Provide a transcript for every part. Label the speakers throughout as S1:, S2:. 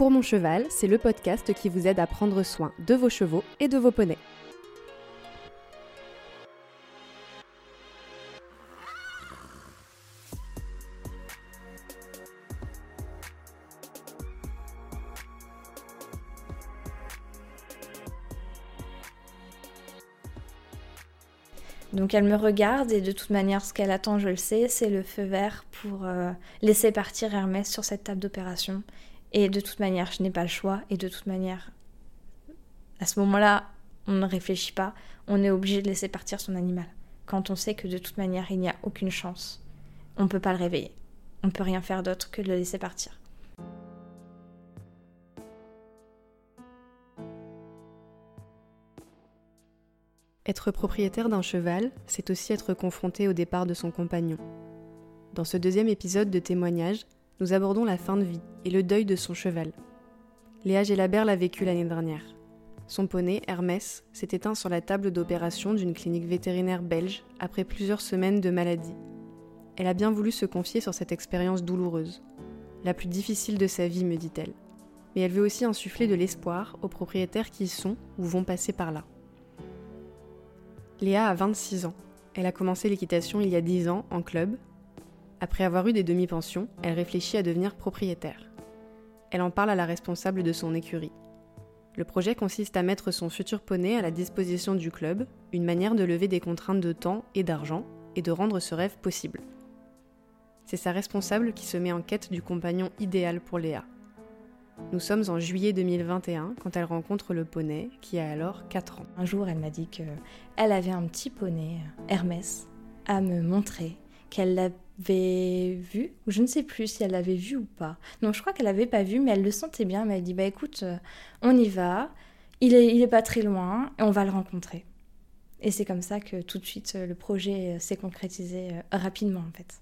S1: Pour mon cheval, c'est le podcast qui vous aide à prendre soin de vos chevaux et de vos poneys.
S2: Donc elle me regarde et de toute manière ce qu'elle attend, je le sais, c'est le feu vert pour euh, laisser partir Hermès sur cette table d'opération. Et de toute manière, je n'ai pas le choix. Et de toute manière, à ce moment-là, on ne réfléchit pas. On est obligé de laisser partir son animal. Quand on sait que de toute manière, il n'y a aucune chance, on ne peut pas le réveiller. On ne peut rien faire d'autre que de le laisser partir.
S1: Être propriétaire d'un cheval, c'est aussi être confronté au départ de son compagnon. Dans ce deuxième épisode de témoignage, nous abordons la fin de vie et le deuil de son cheval. Léa Gélabert l'a vécu l'année dernière. Son poney, Hermès, s'est éteint sur la table d'opération d'une clinique vétérinaire belge après plusieurs semaines de maladie. Elle a bien voulu se confier sur cette expérience douloureuse, la plus difficile de sa vie, me dit-elle. Mais elle veut aussi insuffler de l'espoir aux propriétaires qui sont ou vont passer par là. Léa a 26 ans. Elle a commencé l'équitation il y a 10 ans en club. Après avoir eu des demi-pensions, elle réfléchit à devenir propriétaire. Elle en parle à la responsable de son écurie. Le projet consiste à mettre son futur poney à la disposition du club, une manière de lever des contraintes de temps et d'argent et de rendre ce rêve possible. C'est sa responsable qui se met en quête du compagnon idéal pour Léa. Nous sommes en juillet 2021 quand elle rencontre le poney qui a alors 4 ans.
S2: Un jour, elle m'a dit qu'elle avait un petit poney, Hermès, à me montrer, qu'elle l'avait vu, ou je ne sais plus si elle l'avait vu ou pas. Non, je crois qu'elle l'avait pas vu, mais elle le sentait bien. Elle m'a dit Bah écoute, euh, on y va, il est, il est pas très loin, et on va le rencontrer. Et c'est comme ça que tout de suite euh, le projet euh, s'est concrétisé rapidement en fait.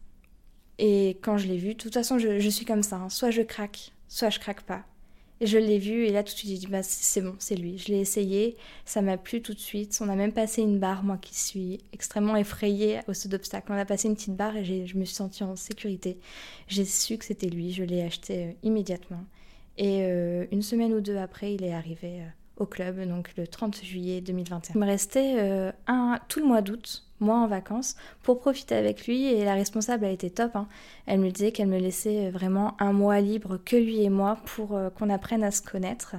S2: Et quand je l'ai vu, de toute façon, je, suis comme ça. Hein. Soit je craque, soit je craque pas. Et je l'ai vu et là tout de suite j'ai dit bah c'est bon, c'est lui. Je l'ai essayé, ça m'a plu tout de suite. On a même passé une barre, moi qui suis extrêmement effrayée au saut d'obstacle. On a passé une petite barre et je me suis sentie en sécurité. J'ai su que c'était lui, je l'ai acheté euh, immédiatement. Et euh, une semaine ou deux après, il est arrivé euh, au club, donc le 30 juillet 2021. Il me restait un, tout le mois d'août moi en vacances, pour profiter avec lui. Et la responsable a été top. Hein. Elle me disait qu'elle me laissait vraiment un mois libre que lui et moi pour euh, qu'on apprenne à se connaître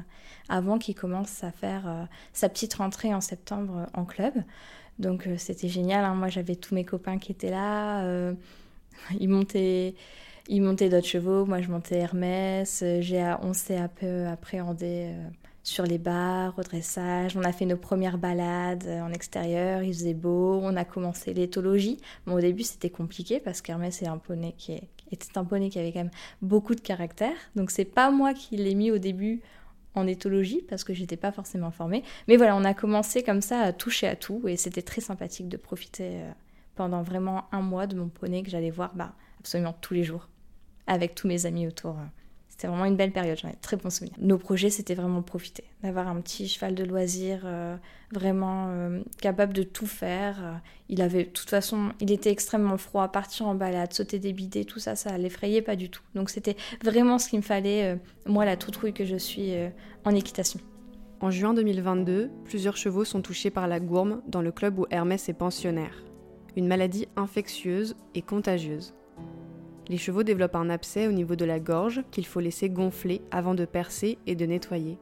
S2: avant qu'il commence à faire euh, sa petite rentrée en septembre euh, en club. Donc c'était génial. Hein. Moi j'avais tous mes copains qui étaient là. ils montaient. Ils montaient d'autres chevaux, moi je montais Hermès, on s'est un peu appréhendé sur les bars, au dressage. On a fait nos premières balades euh, en extérieur, il faisait beau. On a commencé l'éthologie. Au début, c'était compliqué parce qu'Hermès c'est un poney qui était un poney qui avait quand même beaucoup de caractère. Donc, c'est pas moi qui l'ai mis au début en éthologie parce que j'étais pas forcément formée. Mais voilà, on a commencé comme ça à toucher à tout et c'était très sympathique de profiter euh, pendant vraiment un mois de mon poney que j'allais voir bah, absolument tous les jours avec tous mes amis autour. Euh. C'était vraiment une belle période, j'en ai très bons souvenirs. Nos projets, c'était vraiment profiter, d'avoir un petit cheval de loisir euh, vraiment euh, capable de tout faire. Il avait, de toute façon, il était extrêmement froid, partir en balade, sauter des bidets, tout ça, ça l'effrayait pas du tout. Donc c'était vraiment ce qu'il me fallait, euh, moi, la toutrouille que je suis en équitation.
S1: En juin 2022, plusieurs chevaux sont touchés par la gourme dans le club où Hermès est pensionnaire. Une maladie infectieuse et contagieuse. Les chevaux développent un abcès au niveau de la gorge qu'il faut laisser gonfler avant de percer et de nettoyer.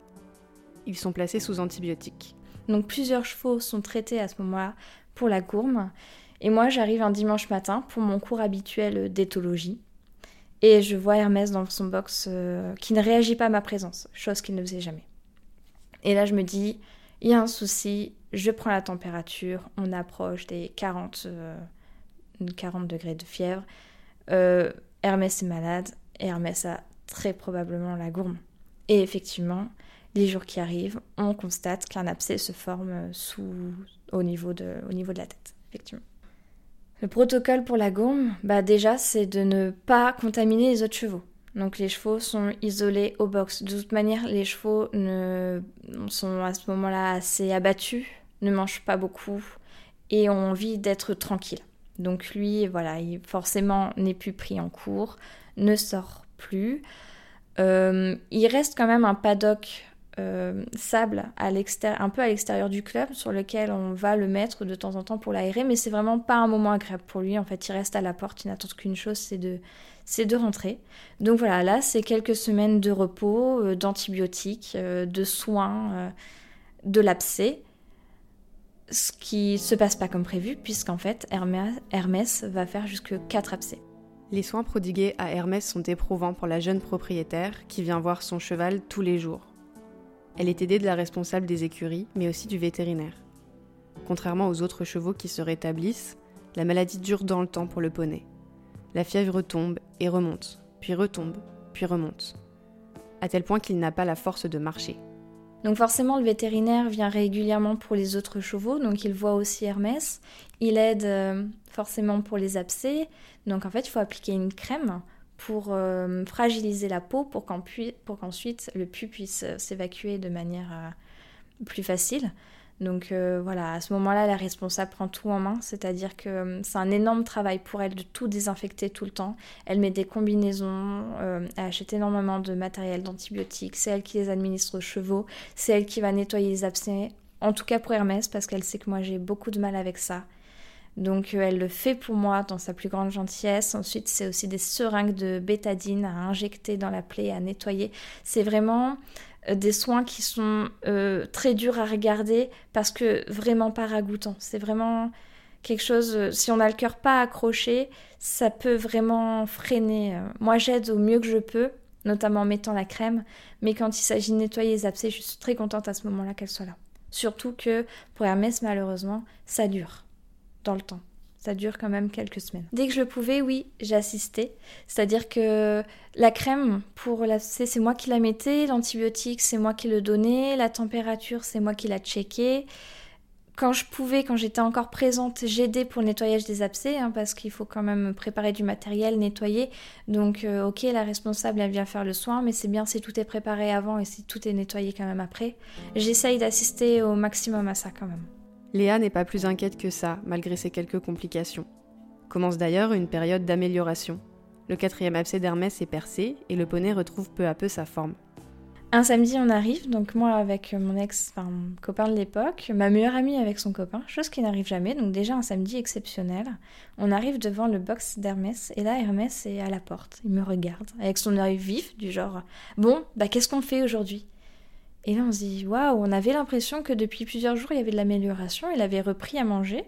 S1: Ils sont placés sous antibiotiques.
S2: Donc plusieurs chevaux sont traités à ce moment-là pour la gourme. Et moi, j'arrive un dimanche matin pour mon cours habituel d'éthologie. Et je vois Hermès dans son box euh, qui ne réagit pas à ma présence, chose qu'il ne faisait jamais. Et là, je me dis, il y a un souci, je prends la température, on approche des 40, 40 euh, degrés de fièvre. Euh, Hermès est malade et Hermès a très probablement la gourme. Et effectivement, les jours qui arrivent, on constate qu'un abcès se forme sous, au, niveau de, au niveau de la tête, effectivement. Le protocole pour la gourme, bah déjà, c'est de ne pas contaminer les autres chevaux. Donc les chevaux sont isolés au box. De toute manière, les chevaux ne, sont à ce moment-là assez abattus, ne mangent pas beaucoup et ont envie d'être tranquilles. Donc lui, voilà, il forcément n'est plus pris en cours, ne sort plus. il reste quand même un paddock euh, sable un peu à l'extérieur du club sur lequel on va le mettre de temps en temps pour l'aérer, mais c'est vraiment pas un moment agréable pour lui. En fait, il reste à la porte, il n'attend qu'une chose, c'est de, de rentrer. Donc voilà, là, c'est quelques semaines de repos, euh, d'antibiotiques, euh, de soins, de l'abcès. Ce qui se passe pas comme prévu, puisqu'en fait, Hermès, va faire jusque 4 abcès.
S1: Les soins prodigués à Hermès sont éprouvants pour la jeune propriétaire qui vient voir son cheval tous les jours. Elle est aidée de la responsable des écuries, mais aussi du vétérinaire. Contrairement aux autres chevaux qui se rétablissent, la maladie dure dans le temps pour le poney. La fièvre tombe et remonte, puis retombe, puis remonte, à tel point qu'il n'a pas la force de marcher.
S2: Donc forcément, le vétérinaire vient régulièrement pour les autres chevaux, donc il voit aussi Hermès. Il aide euh, forcément pour les abcès. Donc en fait, il faut appliquer une crème pour euh, fragiliser la peau pour qu'ensuite le pus puisse euh, s'évacuer de manière plus facile. Donc voilà, à ce moment-là, la responsable prend tout en main, c'est-à-dire que c'est un énorme travail pour elle de tout désinfecter tout le temps. Elle met des combinaisons, elle achète énormément de matériel d'antibiotiques, c'est elle qui les administre aux chevaux, c'est elle qui va nettoyer les abcès, en tout cas pour Hermès, parce qu'elle sait que moi j'ai beaucoup de mal avec ça. Donc euh, elle le fait pour moi dans sa plus grande gentillesse. Ensuite, c'est aussi des seringues de bétadine à injecter dans la plaie, à nettoyer. C'est vraiment euh, des soins qui sont euh, très durs à regarder parce que vraiment pas ragoûtant. C'est vraiment quelque chose, si on a le cœur pas accroché, ça peut vraiment freiner. Moi, j'aide au mieux que je peux, notamment en mettant la crème, mais quand il s'agit de nettoyer les abcès, je suis très contente à ce moment-là qu'elle soit là. Surtout que pour Hermès, malheureusement, ça dure dans le temps. Ça dure quand même quelques semaines. Dès que je pouvais, oui, j'assistais. C'est-à-dire que la crème pour la c'est moi qui la mettais, l'antibiotique, c'est moi qui le donnais, la température, c'est moi qui la checkais. Quand je pouvais, quand j'étais encore présente, j'aidais pour le nettoyage des abcès, hein, parce qu'il faut quand même préparer du matériel, nettoyer. Donc, euh, ok, la responsable, elle vient faire le soin, mais c'est bien si tout est préparé avant et si tout est nettoyé quand même après. J'essaye d'assister au maximum à ça quand même.
S1: Léa n'est pas plus inquiète que ça, malgré ses quelques complications. Commence d'ailleurs une période d'amélioration. Le quatrième abcès d'Hermès est percé et le poney retrouve peu à peu sa forme.
S2: Un samedi, on arrive, donc moi avec mon ex, enfin copain de l'époque, ma meilleure amie avec son copain, chose qui n'arrive jamais, donc déjà un samedi exceptionnel. On arrive devant le box d'Hermès et là Hermès est à la porte, il me regarde avec son œil vif du genre Bon, bah qu'est-ce qu'on fait aujourd'hui? Et là, on se dit, waouh, on avait l'impression que depuis plusieurs jours, il y avait de l'amélioration, il avait repris à manger.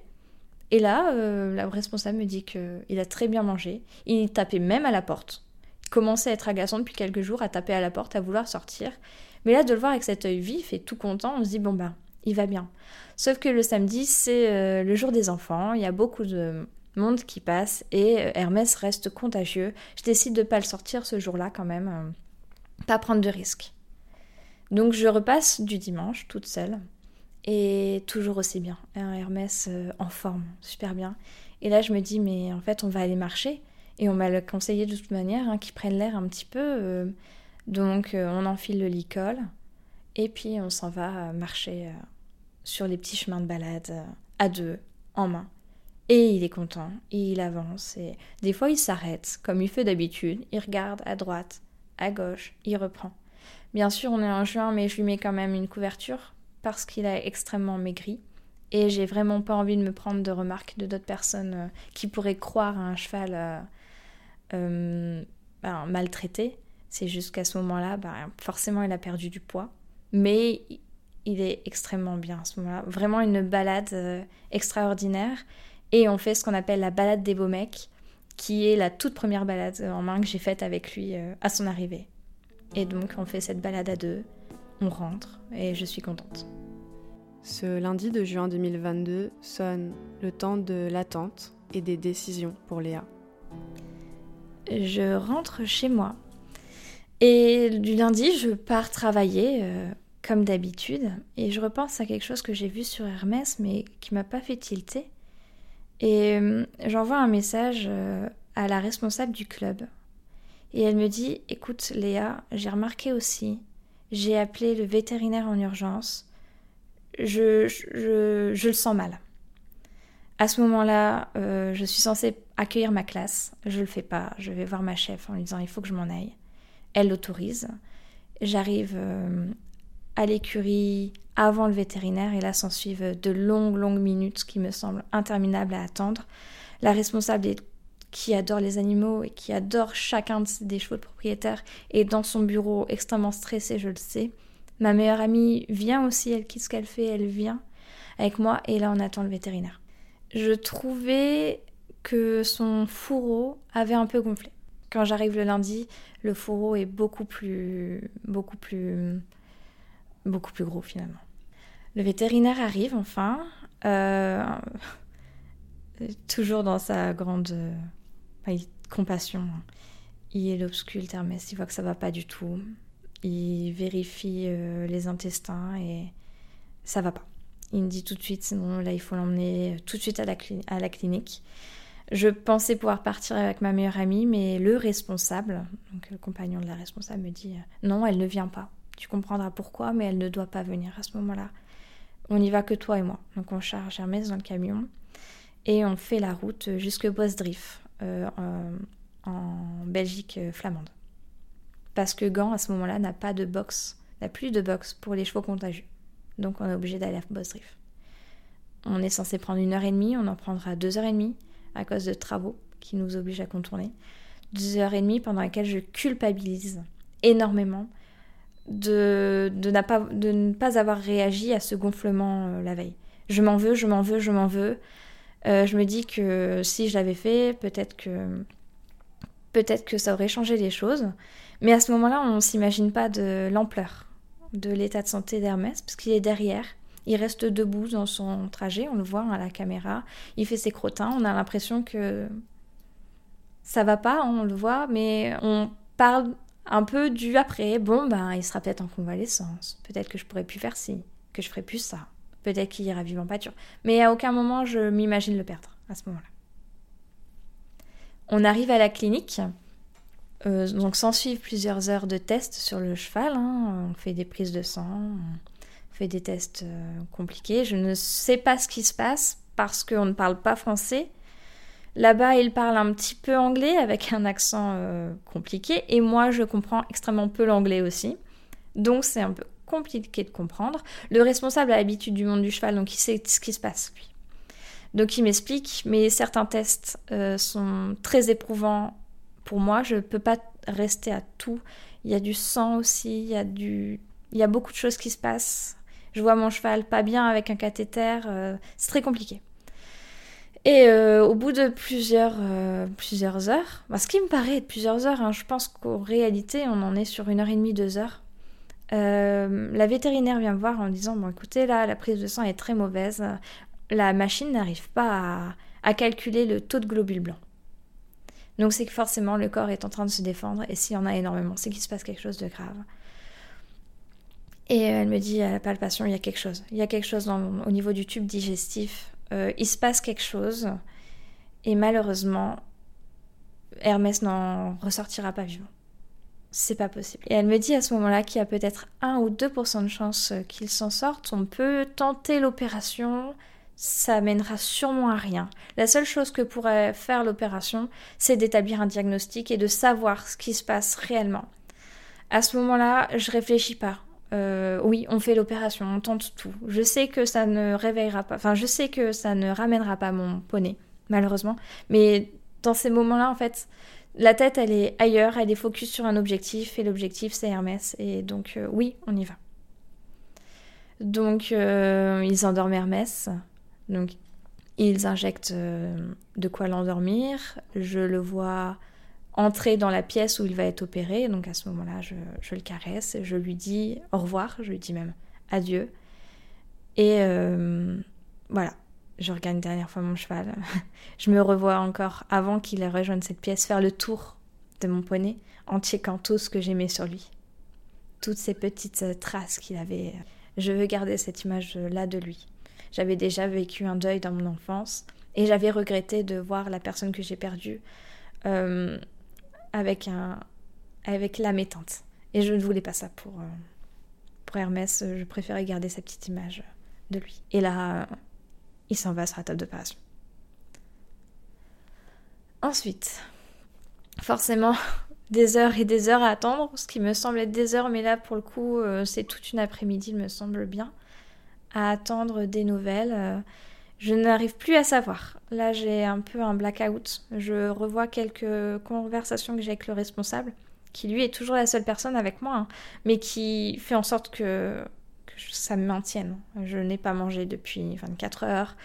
S2: Et là, euh, la responsable me dit qu'il a très bien mangé. Il tapait même à la porte. Il commençait à être agaçant depuis quelques jours, à taper à la porte, à vouloir sortir. Mais là, de le voir avec cet œil vif et tout content, on se dit, bon ben, il va bien. Sauf que le samedi, c'est euh, le jour des enfants, il y a beaucoup de monde qui passe et euh, Hermès reste contagieux. Je décide de ne pas le sortir ce jour-là quand même, pas prendre de risques. Donc je repasse du dimanche toute seule et toujours aussi bien. Un Hermès euh, en forme, super bien. Et là je me dis mais en fait on va aller marcher et on m'a conseillé de toute manière hein, qu'ils prennent l'air un petit peu. Euh, donc euh, on enfile le licol et puis on s'en va marcher sur les petits chemins de balade à deux, en main. Et il est content, et il avance, et des fois il s'arrête, comme il fait d'habitude, il regarde à droite, à gauche, il reprend. Bien sûr, on est en juin, mais je lui mets quand même une couverture parce qu'il a extrêmement maigri. Et j'ai vraiment pas envie de me prendre de remarques de d'autres personnes euh, qui pourraient croire à un cheval euh, euh, ben, maltraité. C'est juste qu'à ce moment-là, ben, forcément, il a perdu du poids. Mais il est extrêmement bien à ce moment-là. Vraiment une balade extraordinaire. Et on fait ce qu'on appelle la balade des beaux mecs, qui est la toute première balade en main que j'ai faite avec lui à son arrivée. Et donc on fait cette balade à deux, on rentre et je suis contente.
S1: Ce lundi de juin 2022 sonne le temps de l'attente et des décisions pour Léa.
S2: Je rentre chez moi et du lundi je pars travailler euh, comme d'habitude et je repense à quelque chose que j'ai vu sur Hermès mais qui m'a pas fait tilter. Et euh, j'envoie un message euh, à la responsable du club et elle me dit Écoute, Léa, j'ai remarqué aussi, j'ai appelé le vétérinaire en urgence, je, je, je le sens mal. À ce moment-là, euh, je suis censée accueillir ma classe. Je le fais pas. Je vais voir ma chef en lui disant il faut que je m'en aille. Elle l'autorise. J'arrive euh, à l'écurie avant le vétérinaire et là s'en suivent de longues, longues minutes qui me semblent interminables à attendre. La responsable qui adore les animaux et qui adore chacun des chevaux de propriétaire est dans son bureau extrêmement stressée, je le sais. Ma meilleure amie vient aussi, elle quitte ce qu'elle fait, elle vient avec moi et là on attend le vétérinaire. Je trouvais que son fourreau avait un peu gonflé. Quand j'arrive le lundi, le fourreau est beaucoup plus, beaucoup plus, beaucoup plus gros finalement. Le vétérinaire arrive enfin, euh, toujours dans sa grande compassion. Il obsculte Hermès, il voit que ça va pas du tout. Il vérifie euh, les intestins et ça va pas. Il me dit tout de suite, sinon là il faut l'emmener tout de suite à la, clinique. Je pensais pouvoir partir avec ma meilleure amie, mais le responsable, donc le compagnon de la responsable, me dit euh, non, elle ne vient pas. Tu comprendras pourquoi, mais elle ne doit pas venir à ce moment-là. On n'y va que toi et moi. Donc on charge Hermès dans le camion et on fait la route jusque Bosdrift, euh, en, Belgique euh, flamande. Parce que Gand, à ce moment-là, n'a pas de box, n'a plus de box pour les chevaux contagieux. Donc on est obligé d'aller à Bosdrift. On est censé prendre une heure et demie, on en prendra deux heures et demie à cause de travaux qui nous obligent à contourner. Deux heures et demie pendant lesquelles je culpabilise énormément de, de, pas, de ne pas avoir réagi à ce gonflement euh, la veille. Je m'en veux, je m'en veux, je m'en veux. Euh, je me dis que si je l'avais fait, peut-être que peut-être que ça aurait changé les choses. Mais à ce moment-là, on ne s'imagine pas de l'ampleur de l'état de santé d'Hermès, parce qu'il est derrière. Il reste debout dans son trajet, on le voit à la caméra. Il fait ses crottins, on a l'impression que ça va pas, on le voit, mais on parle un peu du après. Bon, ben, il sera peut-être en convalescence. Peut-être que je pourrais plus faire ci, que je ferais plus ça. Peut-être qu'il ira vivre en pâture. Mais à aucun moment je m'imagine le perdre à ce moment-là. On arrive à la clinique. Euh, donc s'en suivent plusieurs heures de tests sur le cheval. Hein. On fait des prises de sang, on fait des tests euh, compliqués. Je ne sais pas ce qui se passe parce qu'on ne parle pas français. Là-bas, il parle un petit peu anglais avec un accent euh, compliqué et moi, je comprends extrêmement peu l'anglais aussi. Donc c'est un peu compliqué de comprendre. Le responsable a l'habitude du monde du cheval, donc il sait ce qui se passe, lui. Donc il m'explique, mais certains tests euh, sont très éprouvants pour moi. Je ne peux pas rester à tout. Il y a du sang aussi, il y a, du... il y a beaucoup de choses qui se passent. Je vois mon cheval pas bien avec un cathéter, euh, c'est très compliqué. Et euh, au bout de plusieurs, plusieurs heures, bah, ce qui me paraît être plusieurs heures, hein, je pense qu'en réalité on en est sur une heure et demie, deux heures, euh, la vétérinaire vient me voir en disant Bon, écoutez, là, la prise de sang est très mauvaise. La machine n'arrive pas à, calculer le taux de globules blancs. Donc, c'est que forcément, le corps est en train de se défendre. Et s'il y en a énormément, c'est qu'il se passe quelque chose de grave. Et elle me dit à la palpation Il y a quelque chose. Il y a quelque chose au niveau du tube digestif. Euh, il se passe quelque chose. Et malheureusement, Hermès n'en ressortira pas vivant c'est pas possible. Et elle me dit à ce moment-là qu'il y a peut-être 1 ou 2% de chance qu'il s'en sorte. On peut tenter l'opération, ça mènera sûrement à rien. La seule chose que pourrait faire l'opération, c'est d'établir un diagnostic et de savoir ce qui se passe réellement. À ce moment-là, je réfléchis pas. Euh, oui, on fait l'opération, on tente tout. Je sais que ça ne réveillera pas, enfin, je sais que ça ne ramènera pas mon poney, malheureusement. Mais dans ces moments-là, en fait, la tête, elle est ailleurs, elle est focus sur un objectif, et l'objectif, c'est Hermès. Et donc, euh, oui, on y va. Donc, euh, ils endorment Hermès. Donc, ils injectent euh, de quoi l'endormir. Je le vois entrer dans la pièce où il va être opéré. Donc, à ce moment-là, je, je, le caresse. Je lui dis au revoir. Je lui dis même adieu. Et voilà, je regarde une dernière fois mon cheval. je me revois encore avant qu'il rejoigne cette pièce faire le tour de mon poney en checkant tout ce que j'aimais sur lui. Toutes ces petites euh, traces qu'il avait. Je veux garder cette image-là de lui. J'avais déjà vécu un deuil dans mon enfance et j'avais regretté de voir la personne que j'ai perdue euh, avec, un, avec l'âme éteinte. Et je ne voulais pas ça pour, euh, pour Hermès. Je préférais garder cette petite image de lui. Et là, il s'en va sur la table d'opération. Ensuite, forcément, des heures et des heures à attendre, ce qui me semble être des heures, mais là pour le coup euh, c'est toute une après-midi, il me semble bien, à attendre des nouvelles. Euh, je n'arrive plus à savoir. Là j'ai un peu un blackout. Je revois quelques conversations que j'ai avec le responsable, qui lui est toujours la seule personne avec moi, hein, mais qui fait en sorte que ça me maintienne. Je n'ai pas mangé depuis 24 heures.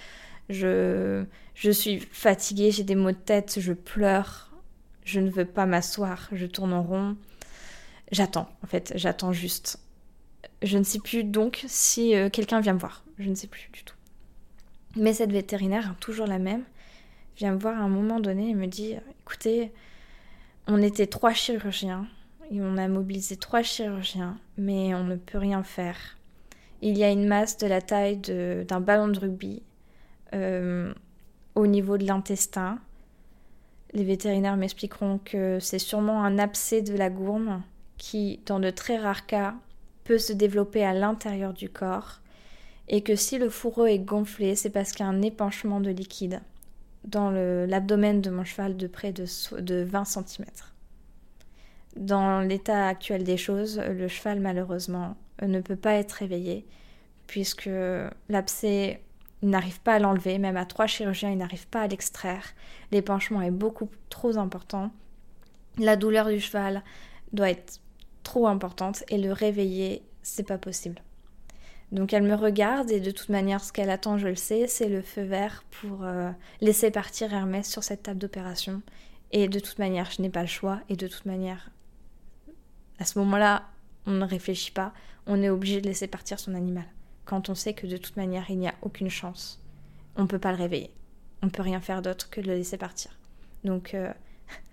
S2: Je, je suis fatiguée, j'ai des maux de tête, je pleure, je ne veux pas m'asseoir, je tourne en rond. J'attends, en fait, j'attends juste. Je ne sais plus donc si euh, quelqu'un vient me voir. Je ne sais plus du tout. Mais cette vétérinaire, toujours la même, vient me voir à un moment donné et me dit écoutez, on était trois chirurgiens et on a mobilisé trois chirurgiens, mais on ne peut rien faire. Il y a une masse de la taille d'un ballon de rugby euh, au niveau de l'intestin les vétérinaires m'expliqueront que c'est sûrement un abcès de la gourme qui, dans de très rares cas, peut se développer à l'intérieur du corps et que si le fourreau est gonflé, c'est parce qu'il y a un épanchement de liquide dans l'abdomen de mon cheval de près de, de 20 cm. Dans l'état actuel des choses, le cheval malheureusement ne peut pas être réveillé puisque l'abcès n'arrive pas à l'enlever, même à trois chirurgiens, il n'arrive pas à l'extraire. L'épanchement est beaucoup trop important. La douleur du cheval doit être trop importante et le réveiller, c'est pas possible. Donc elle me regarde et de toute manière, ce qu'elle attend, je le sais, c'est le feu vert pour euh, laisser partir Hermès sur cette table d'opération. Et de toute manière, je n'ai pas le choix. Et de toute manière, à ce moment-là, on ne réfléchit pas. On est obligé de laisser partir son animal quand on sait que de toute manière il n'y a aucune chance. On ne peut pas le réveiller. On ne peut rien faire d'autre que de le laisser partir. Donc euh,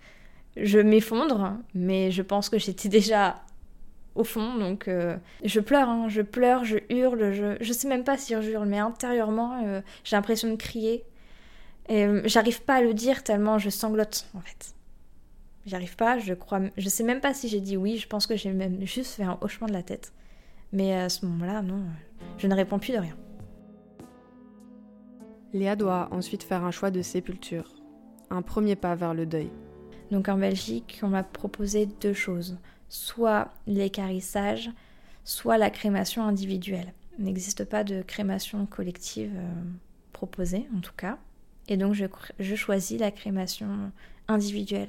S2: je m'effondre, mais je pense que j'étais déjà au fond, donc euh, je pleure, hein. je pleure, je hurle, je, je sais même pas si je hurle, mais intérieurement euh, j'ai l'impression de crier. Et j'arrive pas à le dire tellement je sanglote en fait. J'arrive pas, je crois, je sais même pas si j'ai dit oui, je pense que j'ai même juste fait un hochement de la tête. Mais à ce moment-là, non, je ne réponds plus de rien.
S1: Léa doit ensuite faire un choix de sépulture, un premier pas vers le deuil.
S2: Donc en Belgique, on m'a proposé deux choses, soit l'écarissage, soit la crémation individuelle. Il n'existe pas de crémation collective euh, proposée, en tout cas. Et donc je, je choisis la crémation individuelle.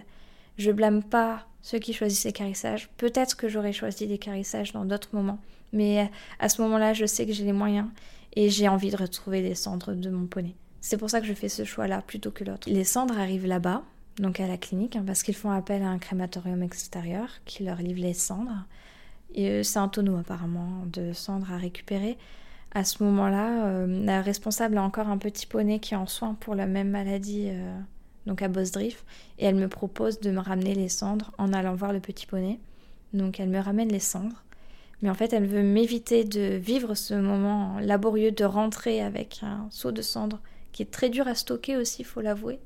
S2: Je blâme pas ceux qui choisissent l'écarissage. Peut-être que j'aurais choisi l'écarissage dans d'autres moments, mais à ce moment-là, je sais que j'ai les moyens et j'ai envie de retrouver les cendres de mon poney. C'est pour ça que je fais ce choix-là plutôt que l'autre. Les cendres arrivent là-bas, donc à la clinique, hein, parce qu'ils font appel à un crématorium extérieur qui leur livre les cendres. Et euh, c'est un tonneau apparemment de cendres à récupérer. À ce moment-là, euh, la responsable a encore un petit poney qui est en soins pour la même maladie, euh, donc à Bosdrift, et elle me propose de me ramener les cendres en allant voir le petit poney. Donc elle me ramène les cendres. Mais en fait, elle veut m'éviter de vivre ce moment laborieux de rentrer avec un seau de cendre qui est très dur à stocker aussi, il faut l'avouer.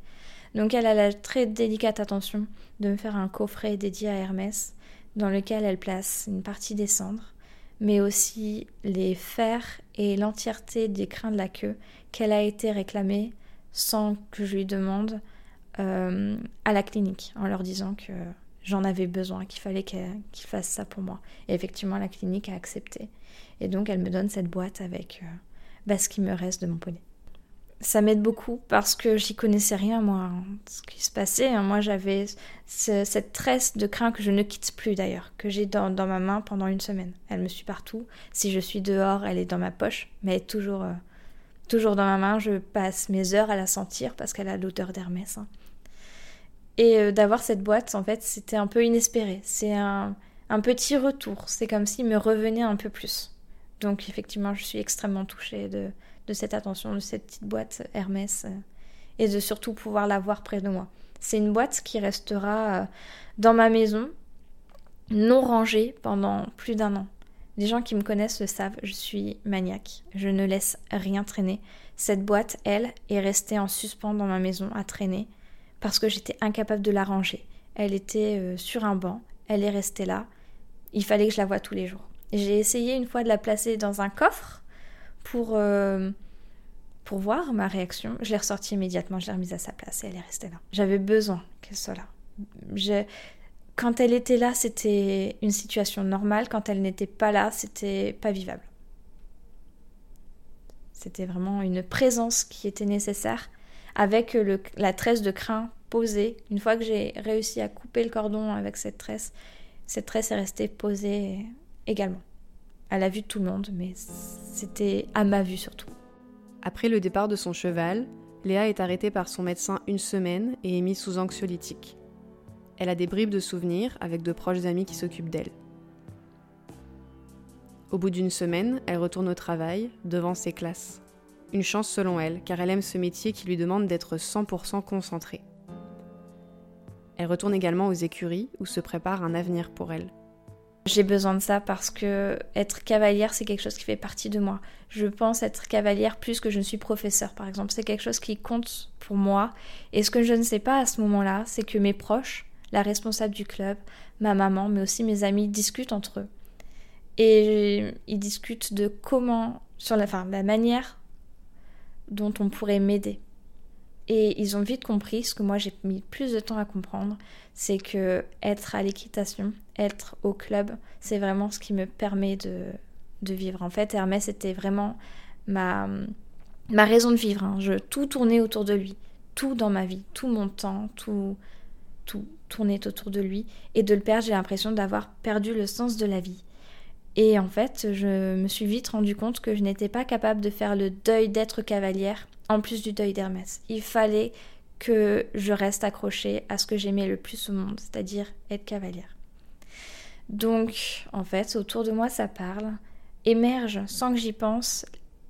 S2: Donc elle a la très délicate attention de me faire un coffret dédié à Hermès dans lequel elle place une partie des cendres, mais aussi les fers et l'entièreté des crins de la queue qu'elle a été réclamée sans que je lui demande euh, à la clinique en leur disant que j'en avais besoin, qu'il fallait qu'il fasse ça pour moi. Et effectivement, la clinique a accepté. Et donc, elle me donne cette boîte avec euh, bah, ce qui me reste de mon poney. Ça m'aide beaucoup parce que j'y connaissais rien, moi, hein, ce qui se passait. Hein. Moi, j'avais cette tresse de crin que je ne quitte plus d'ailleurs, que j'ai dans, ma main pendant une semaine. Elle me suit partout. Si je suis dehors, elle est dans ma poche, mais elle est toujours, euh, toujours dans ma main. Je passe mes heures à la sentir parce qu'elle a l'odeur d'Hermès. Hein. Et euh, d'avoir cette boîte, en fait, c'était un peu inespéré. C'est un, petit retour. C'est comme s'il me revenait un peu plus. Donc, effectivement, je suis extrêmement touchée de, cette attention, de cette petite boîte Hermès, euh, et de surtout pouvoir l'avoir près de moi. C'est une boîte qui restera euh, dans ma maison, non rangée pendant plus d'un an. Les gens qui me connaissent le savent, je suis maniaque. Je ne laisse rien traîner. Cette boîte, elle, est restée en suspens dans ma maison à traîner parce que j'étais incapable de la ranger. Elle était euh, sur un banc, elle est restée là. Il fallait que je la voie tous les jours. J'ai essayé une fois de la placer dans un coffre pour, euh, pour voir ma réaction. Je l'ai ressortie immédiatement, je l'ai remise à sa place et elle est restée là. J'avais besoin qu'elle soit là. quand elle était là, c'était une situation normale. Quand elle n'était pas là, c'était pas vivable. C'était vraiment une présence qui était nécessaire avec la tresse de crin posée. Une fois que j'ai réussi à couper le cordon avec cette tresse, cette tresse est restée posée également. À la vue de tout le monde, mais c'était à ma vue surtout.
S1: Après le départ de son cheval, Léa est arrêtée par son médecin une semaine et est mise sous anxiolytique. Elle a des bribes de souvenirs avec de proches amis qui s'occupent d'elle. Au bout d'une semaine, elle retourne au travail, devant ses classes. Une chance selon elle, car elle aime ce métier qui lui demande d'être 100% concentrée. Elle retourne également aux écuries où se prépare un avenir pour elle.
S2: J'ai besoin de ça parce que être cavalière, c'est quelque chose qui fait partie de moi. Je pense être cavalière plus que je ne suis professeur, par exemple. C'est quelque chose qui compte pour moi. Et ce que je ne sais pas à ce moment-là, c'est que mes proches, la responsable du club, ma maman, mais aussi mes amis, discutent entre eux. Et ils discutent de comment, sur la, enfin, la manière dont on pourrait m'aider. Et ils ont vite compris, ce que moi j'ai mis plus de temps à comprendre, c'est que être à l'équitation, être au club, c'est vraiment ce qui me permet de, de vivre. En fait, Hermès était vraiment ma, ma raison de vivre. Hein. Je, tout tournait autour de lui. Tout dans ma vie, tout mon temps, tout, tout tournait autour de lui. Et de le perdre, j'ai l'impression d'avoir perdu le sens de la vie. Et en fait, je me suis vite rendu compte que je n'étais pas capable de faire le deuil d'être cavalière en plus du deuil d'Hermès. Il fallait que je reste accrochée à ce que j'aimais le plus au monde, c'est-à-dire être cavalière. Donc, en fait, autour de moi, ça parle, émerge sans que j'y pense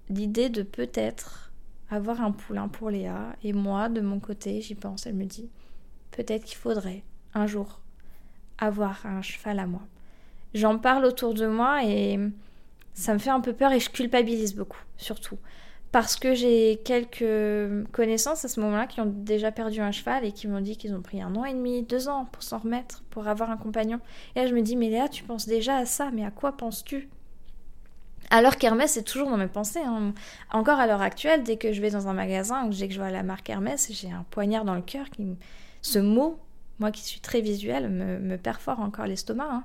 S2: l'idée de peut-être avoir un poulain pour Léa. Et moi, de mon côté, j'y pense, elle me dit, peut-être qu'il faudrait un jour avoir un cheval à moi. J'en parle autour de moi et ça me fait un peu peur et je culpabilise beaucoup, surtout parce que j'ai quelques connaissances à ce moment-là qui ont déjà perdu un cheval et qui m'ont dit qu'ils ont pris un an et demi, deux ans pour s'en remettre, pour avoir un compagnon. Et là, je me dis, mais Léa, tu penses déjà à ça, mais à quoi penses-tu? Alors qu'Hermès est toujours dans mes pensées. Hein. Encore à l'heure actuelle, dès que je vais dans un magasin ou que je vois la marque Hermès, j'ai un poignard dans le cœur. Qui... Ce mot, moi qui suis très visuelle, me, me perfore encore l'estomac. Hein.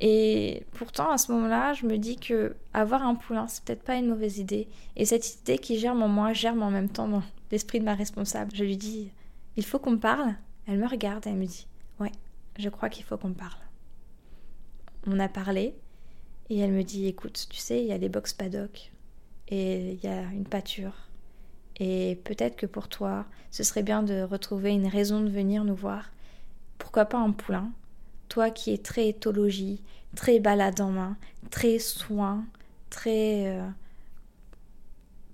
S2: Et pourtant, à ce moment-là, je me dis que avoir un poulain, c'est peut-être pas une mauvaise idée. Et cette idée qui germe en moi germe en même temps dans l'esprit de ma responsable. Je lui dis, il faut qu'on parle. Elle me regarde et elle me dit, ouais, je crois qu'il faut qu'on parle. On a parlé et elle me dit, écoute, tu sais, il y a les box paddock et il y a une pâture. Et peut-être que pour toi, ce serait bien de retrouver une raison de venir nous voir. Pourquoi pas un poulain? Toi qui es très éthologie, très balade en main, très soin, très euh,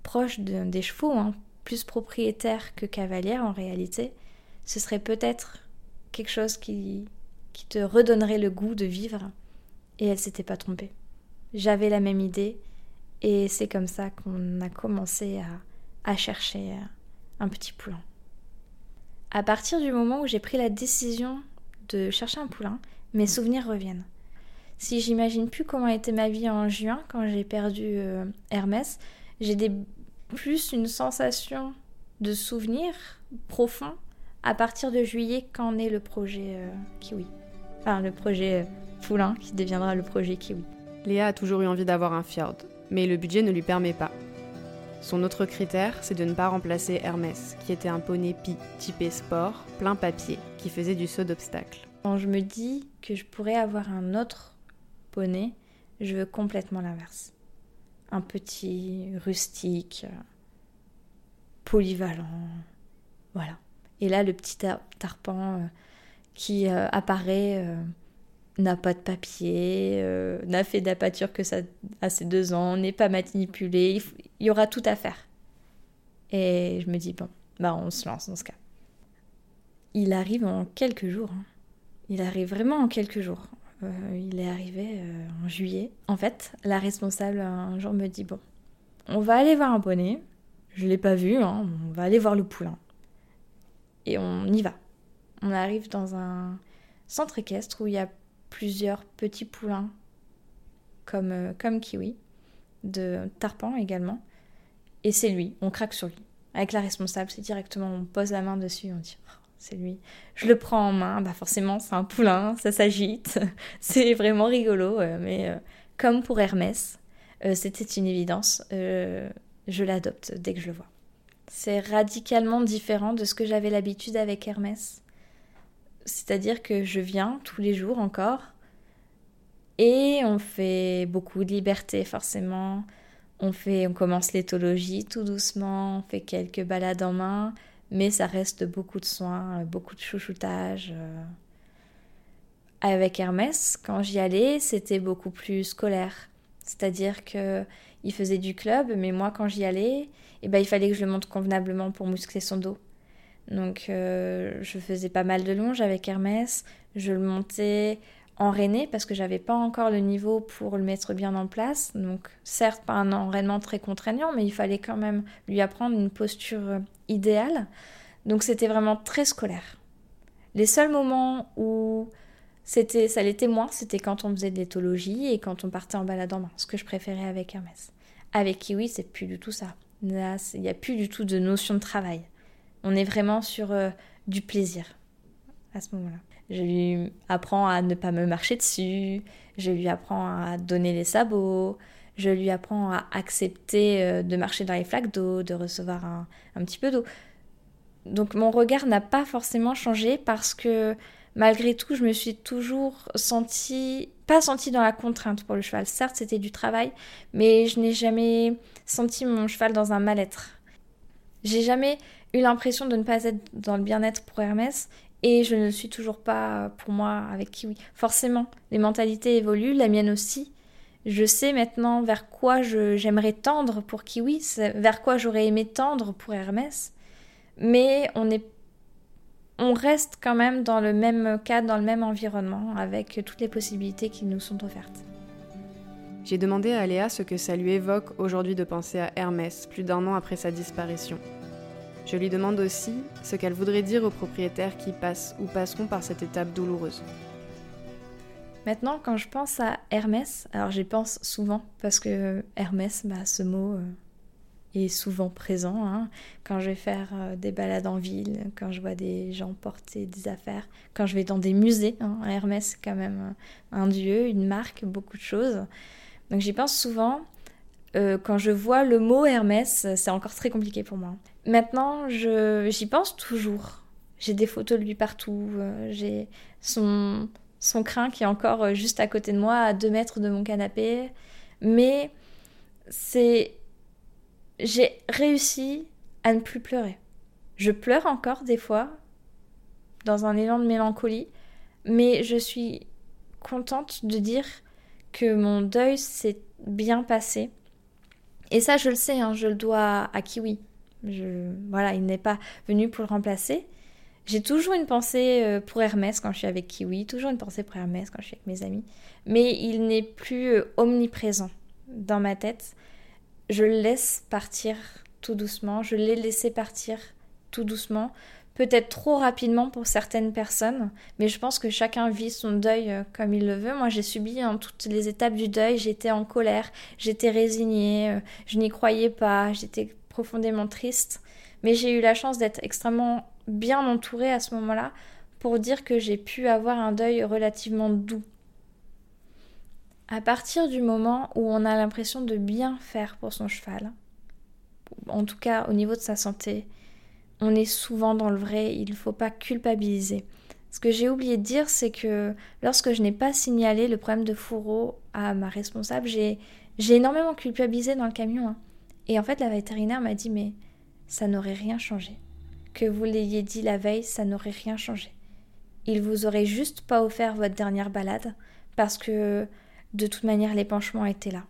S2: proche des chevaux, hein, plus propriétaire que cavalière en réalité, ce serait peut-être quelque chose qui, te redonnerait le goût de vivre. Et elle s'était pas trompée. J'avais la même idée et c'est comme ça qu'on a commencé à, à chercher euh, un petit poulain. À partir du moment où j'ai pris la décision de chercher un poulain, mes souvenirs reviennent. Si j'imagine plus comment était ma vie en juin quand j'ai perdu euh, Hermès, j'ai des, plus une sensation de souvenir profond à partir de juillet quand naît le projet euh, Kiwi. Enfin, le projet euh, Poulain qui deviendra le projet Kiwi.
S1: Léa a toujours eu envie d'avoir un fjord, mais le budget ne lui permet pas. Son autre critère, c'est de ne pas remplacer Hermès, qui était un poney pi typé sport, plein papier, qui faisait du saut d'obstacle.
S2: Quand je me dis que je pourrais avoir un autre poney, je veux complètement l'inverse. Un petit rustique, polyvalent, voilà. Et là, le petit tarpan euh, qui euh, apparaît euh, n'a pas de papier, n'a fait d'apature que ça à ses deux ans, n'est pas manipulé, il, y aura tout à faire. Et je me dis, bon, bah on se lance dans ce cas. Il arrive en quelques jours. Hein. Il arrive vraiment en quelques jours. Euh, il est arrivé euh, en juillet. En fait, la responsable un jour me dit Bon, on va aller voir un poney. Je l'ai pas vu, hein. on va aller voir le poulain. Et on y va. On arrive dans un centre équestre où il y a plusieurs petits poulains comme, euh, comme Kiwi, de Tarpan également. Et c'est lui, on craque sur lui. Avec la responsable, c'est directement, on pose la main dessus, on dit oh, c'est lui. Je le prends en main, bah forcément c'est un poulain, ça s'agite, c'est vraiment rigolo, euh, mais euh, comme pour Hermès, c'était une évidence, je l'adopte dès que je le vois. C'est radicalement différent de ce que j'avais l'habitude avec Hermès. C'est-à-dire que je viens tous les jours encore, et on fait beaucoup de liberté forcément. On fait, on commence l'éthologie tout doucement, on fait quelques balades en main, mais ça reste beaucoup de soins, beaucoup de chouchoutage. Euh. Avec Hermès, quand j'y allais, c'était beaucoup plus scolaire. C'est-à-dire que il faisait du club, mais moi, quand j'y allais, eh ben, il fallait que je le monte convenablement pour muscler son dos. Donc, euh, je faisais pas mal de longes avec Hermès. Je le montais enraîné parce que j'avais pas encore le niveau pour le mettre bien en place. Donc, certes, pas un enraînement très contraignant, mais il fallait quand même lui apprendre une posture idéale. Donc, c'était vraiment très scolaire. Les seuls moments où c'était, ça l'était moins, c'était quand on faisait de l'éthologie et quand on partait en balade en main, ce que je préférais avec Hermès. Avec Kiwi, c'est plus du tout ça. Il n'y a plus du tout de notion de travail. On est vraiment sur euh, du plaisir à ce moment-là. Je lui apprends à ne pas me marcher dessus, je lui apprends à donner les sabots, je lui apprends à accepter euh, de marcher dans les flaques d'eau, de recevoir un, un petit peu d'eau. Donc mon regard n'a pas forcément changé parce que malgré tout, je me suis toujours sentie, pas sentie dans la contrainte pour le cheval. Certes, c'était du travail, mais je n'ai jamais senti mon cheval dans un mal-être. J'ai jamais eu l'impression de ne pas être dans le bien-être pour Hermès et je ne suis toujours pas pour moi avec Kiwi. Forcément, les mentalités évoluent, la mienne aussi. Je sais maintenant vers quoi j'aimerais tendre pour Kiwi, vers quoi j'aurais aimé tendre pour Hermès. Mais on est on reste quand même dans le même cadre, dans le même environnement, avec toutes les possibilités qui nous sont offertes.
S1: J'ai demandé à Léa ce que ça lui évoque aujourd'hui de penser à Hermès, plus d'un an après sa disparition. Je lui demande aussi ce qu'elle voudrait dire aux propriétaires qui passent ou passeront par cette étape douloureuse.
S2: Maintenant, quand je pense à Hermès, alors j'y pense souvent parce que Hermès, bah, ce mot euh, est souvent présent. Hein. Quand je vais faire euh, des balades en ville, quand je vois des gens porter des affaires, quand je vais dans des musées. Hein. Hermès, quand même un dieu, une marque, beaucoup de choses. Donc j'y pense souvent. Euh, quand je vois le mot Hermès, c'est encore très compliqué pour moi. Maintenant, j'y pense toujours. J'ai des photos de lui partout. Euh, j'ai son, son crin qui est encore euh, juste à côté de moi, à deux mètres de mon canapé. Mais c'est. J'ai réussi à ne plus pleurer. Je pleure encore des fois, dans un élan de mélancolie, mais je suis contente de dire que mon deuil s'est bien passé. Et ça, je le sais, hein, je le dois à Kiwi. Voilà, il n'est pas venu pour le remplacer. J'ai toujours une pensée euh, pour Hermès quand je suis avec Kiwi, toujours une pensée pour Hermès quand je suis avec mes amis, mais il n'est plus euh, omniprésent dans ma tête. Je le laisse partir tout doucement, je l'ai laissé partir tout doucement, peut-être trop rapidement pour certaines personnes, mais je pense que chacun vit son deuil euh, comme il le veut. Moi, j'ai subi en toutes les étapes du deuil, j'étais en colère, j'étais résignée, je n'y croyais pas, j'étais profondément triste, mais j'ai eu la chance d'être extrêmement bien entourée à ce moment-là pour dire que j'ai pu avoir un deuil relativement doux. À partir du moment où on a l'impression de bien faire pour son cheval, en tout cas au niveau de sa santé, on est souvent dans le vrai, il ne faut pas culpabiliser. Ce que j'ai oublié de dire, c'est que lorsque je n'ai pas signalé le problème de fourreau à ma responsable, j'ai énormément culpabilisé dans le camion. Hein. Et en fait, la vétérinaire m'a dit Mais ça n'aurait rien changé. Que vous l'ayez dit la veille, ça n'aurait rien changé. Il vous aurait juste pas offert votre dernière balade parce que de toute manière, l'épanchement était là.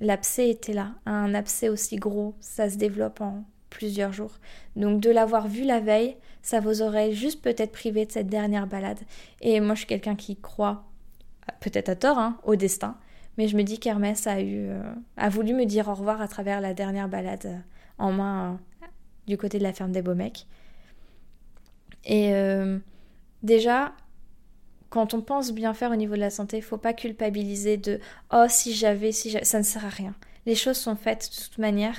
S2: L'abcès était là. Un abcès aussi gros, ça se développe en plusieurs jours. Donc de l'avoir vu la veille, ça vous aurait juste peut-être privé de cette dernière balade. Et moi, je suis quelqu'un qui croit, peut-être à tort, hein, au destin. Mais je me dis qu'Hermès a, eu, euh, a voulu me dire au revoir à travers la dernière balade euh, en main euh, du côté de la ferme des Beaumecs. Et déjà, quand on pense bien faire au niveau de la santé, il faut pas culpabiliser de oh si j'avais, si ça ne sert à rien. Les choses sont faites de toute manière.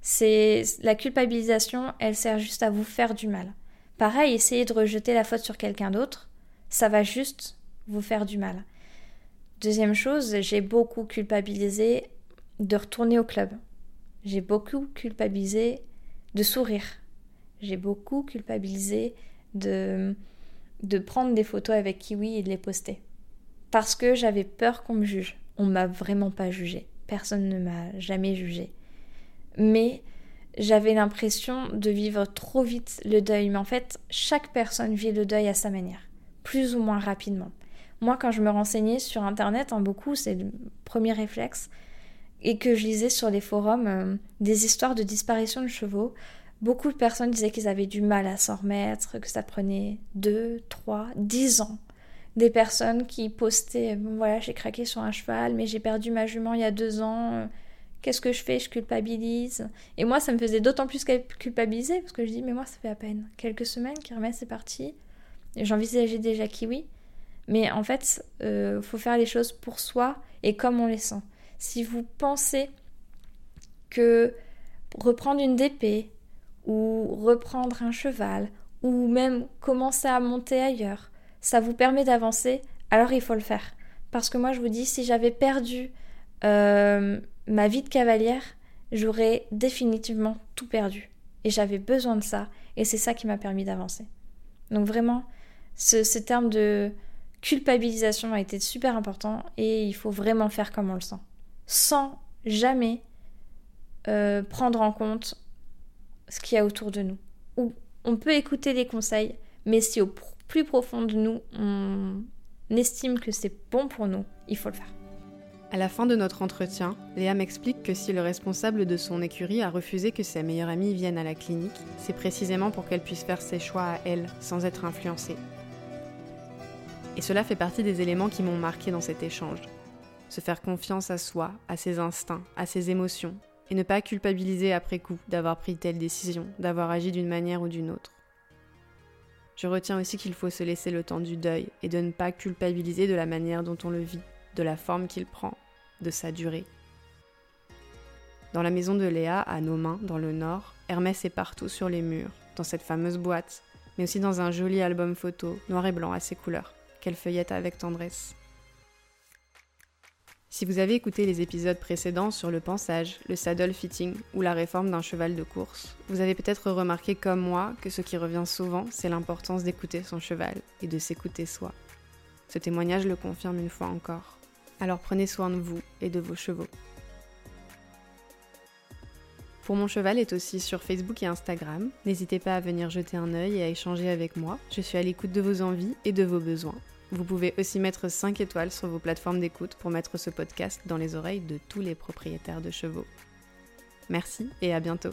S2: C'est la culpabilisation, elle sert juste à vous faire du mal. Pareil, essayez de rejeter la faute sur quelqu'un d'autre, ça va juste vous faire du mal. Deuxième chose, j'ai beaucoup culpabilisé de retourner au club. J'ai beaucoup culpabilisé de sourire. J'ai beaucoup culpabilisé de, de prendre des photos avec Kiwi et de les poster. Parce que j'avais peur qu'on me juge. On m'a vraiment pas jugé. Personne ne m'a jamais jugé. Mais j'avais l'impression de vivre trop vite le deuil. Mais en fait, chaque personne vit le deuil à sa manière, plus ou moins rapidement. Moi, quand je me renseignais sur Internet, en beaucoup, c'est le premier réflexe, et que je lisais sur les forums euh, des histoires de disparition de chevaux, beaucoup de personnes disaient qu'ils avaient du mal à s'en remettre, que ça prenait 2, 3, 10 ans. Des personnes qui postaient bon, voilà, j'ai craqué sur un cheval, mais j'ai perdu ma jument il y a deux ans. Qu'est-ce que je fais Je culpabilise. Et moi, ça me faisait d'autant plus culpabiliser parce que je dis, mais moi, ça fait à peine quelques semaines qu'Hermès c'est parti. J'envisageais déjà Kiwi. Mais en fait, il euh, faut faire les choses pour soi et comme on les sent. Si vous pensez que reprendre une DP ou reprendre un cheval ou même commencer à monter ailleurs, ça vous permet d'avancer, alors il faut le faire. Parce que moi je vous dis, si j'avais perdu euh, ma vie de cavalière, j'aurais définitivement tout perdu. Et j'avais besoin de ça, et c'est ça qui m'a permis d'avancer. Donc vraiment, ce terme de culpabilisation a été super important et il faut vraiment faire comme on le sent. Sans jamais euh, prendre en compte ce qu'il y a autour de nous. Ou on peut écouter les conseils, mais si au plus profond de nous, on estime que c'est bon pour nous, il faut le faire.
S1: À la fin de notre entretien, Léa m'explique que si le responsable de son écurie a refusé que sa meilleure amie vienne à la clinique, c'est précisément pour qu'elle puisse faire ses choix à elle, sans être influencée. Et cela fait partie des éléments qui m'ont marqué dans cet échange. Se faire confiance à soi, à ses instincts, à ses émotions, et ne pas culpabiliser après coup d'avoir pris telle décision, d'avoir agi d'une manière ou d'une autre. Je retiens aussi qu'il faut se laisser le temps du deuil et de ne pas culpabiliser de la manière dont on le vit, de la forme qu'il prend, de sa durée. Dans la maison de Léa, à nos mains, dans le nord, Hermès est partout sur les murs, dans cette fameuse boîte, mais aussi dans un joli album photo, noir et blanc à ses couleurs qu'elle feuillette avec tendresse. Si vous avez écouté les épisodes précédents sur le pansage, le saddle fitting ou la réforme d'un cheval de course, vous avez peut-être remarqué comme moi que ce qui revient souvent, c'est l'importance d'écouter son cheval et de s'écouter soi. Ce témoignage le confirme une fois encore. Alors prenez soin de vous et de vos chevaux. Pour mon cheval est aussi sur Facebook et Instagram. N'hésitez pas à venir jeter un œil et à échanger avec moi. Je suis à l'écoute de vos envies et de vos besoins. Vous pouvez aussi mettre 5 étoiles sur vos plateformes d'écoute pour mettre ce podcast dans les oreilles de tous les propriétaires de chevaux. Merci et à bientôt.